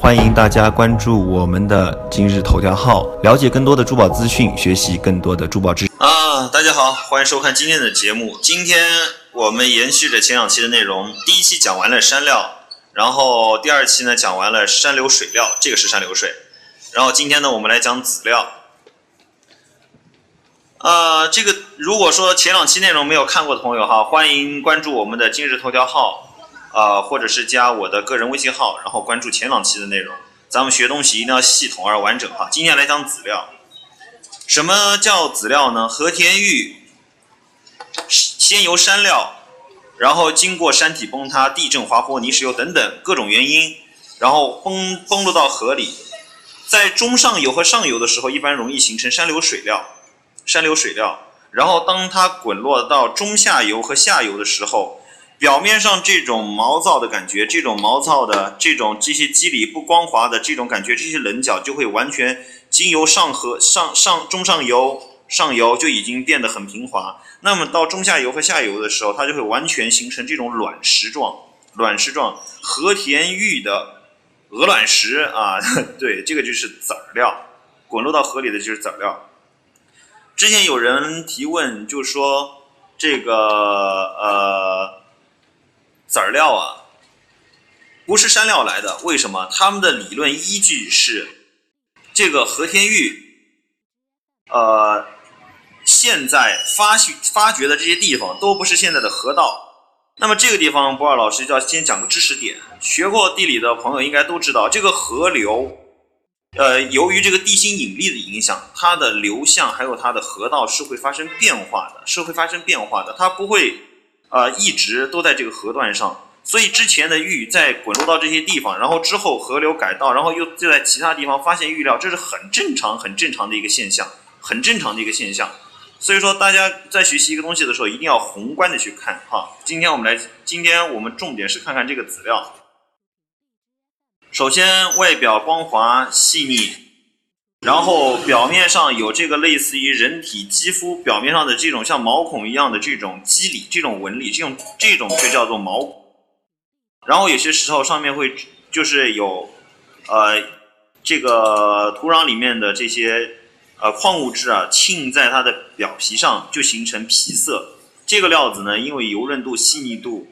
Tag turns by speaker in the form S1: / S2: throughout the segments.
S1: 欢迎大家关注我们的今日头条号，了解更多的珠宝资讯，学习更多的珠宝知识。
S2: 啊，大家好，欢迎收看今天的节目。今天我们延续着前两期的内容，第一期讲完了山料，然后第二期呢讲完了山流水料，这个是山流水。然后今天呢，我们来讲籽料。呃，这个如果说前两期内容没有看过的朋友哈，欢迎关注我们的今日头条号。啊，或者是加我的个人微信号，然后关注前两期的内容。咱们学东西一定要系统而完整哈。今天来讲籽料。什么叫籽料呢？和田玉先由山料，然后经过山体崩塌、地震、滑坡、泥石流等等各种原因，然后崩崩落到河里，在中上游和上游的时候，一般容易形成山流水料。山流水料，然后当它滚落到中下游和下游的时候。表面上这种毛躁的感觉，这种毛躁的这种这些肌理不光滑的这种感觉，这些棱角就会完全经由上河上上中上游上游就已经变得很平滑。那么到中下游和下游的时候，它就会完全形成这种卵石状，卵石状和田玉的鹅卵石啊，对，这个就是籽料，滚落到河里的就是籽料。之前有人提问，就说这个呃。籽料啊，不是山料来的，为什么？他们的理论依据是这个和田玉，呃，现在发掘发掘的这些地方都不是现在的河道。那么这个地方，博尔老师就要先讲个知识点。学过地理的朋友应该都知道，这个河流，呃，由于这个地心引力的影响，它的流向还有它的河道是会发生变化的，是会发生变化的，它不会。啊，一直都在这个河段上，所以之前的玉在滚落到这些地方，然后之后河流改道，然后又就在其他地方发现玉料，这是很正常、很正常的一个现象，很正常的一个现象。所以说，大家在学习一个东西的时候，一定要宏观的去看哈。今天我们来，今天我们重点是看看这个籽料。首先，外表光滑细腻。然后表面上有这个类似于人体肌肤表面上的这种像毛孔一样的这种肌理、这种纹理，这种这种就叫做毛。然后有些时候上面会就是有，呃，这个土壤里面的这些呃矿物质啊沁在它的表皮上，就形成皮色。这个料子呢，因为油润度、细腻度、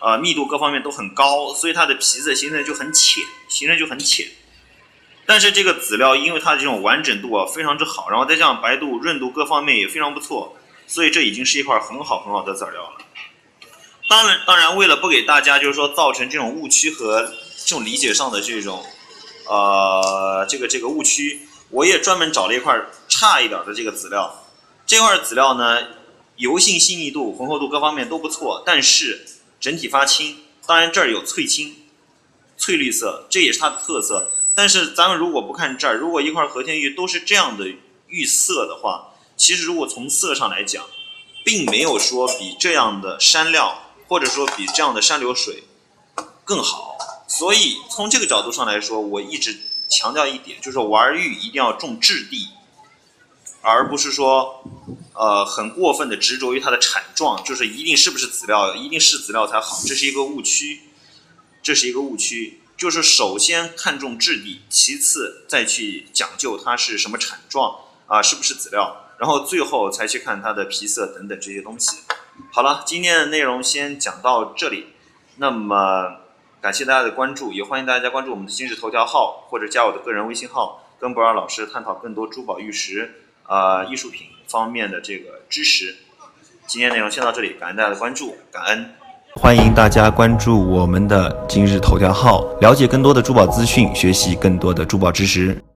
S2: 呃密度各方面都很高，所以它的皮色形成就很浅，形成就很浅。但是这个籽料，因为它的这种完整度啊非常之好，然后再加上白度、润度各方面也非常不错，所以这已经是一块很好很好的籽料了。当然，当然为了不给大家就是说造成这种误区和这种理解上的这种呃这个这个误区，我也专门找了一块差一点的这个籽料。这块籽料呢，油性、细腻度、浑厚度各方面都不错，但是整体发青。当然这儿有翠青、翠绿色，这也是它的特色。但是咱们如果不看这儿，如果一块和田玉都是这样的玉色的话，其实如果从色上来讲，并没有说比这样的山料或者说比这样的山流水更好。所以从这个角度上来说，我一直强调一点，就是玩玉一定要重质地，而不是说呃很过分的执着于它的产状，就是一定是不是籽料，一定是籽料才好，这是一个误区，这是一个误区。就是首先看重质地，其次再去讲究它是什么产状啊，是不是籽料，然后最后才去看它的皮色等等这些东西。好了，今天的内容先讲到这里。那么感谢大家的关注，也欢迎大家关注我们的今日头条号或者加我的个人微信号，跟博尔老师探讨更多珠宝玉石啊艺术品方面的这个知识。今天内容先到这里，感恩大家的关注，感恩。
S1: 欢迎大家关注我们的今日头条号，了解更多的珠宝资讯，学习更多的珠宝知识。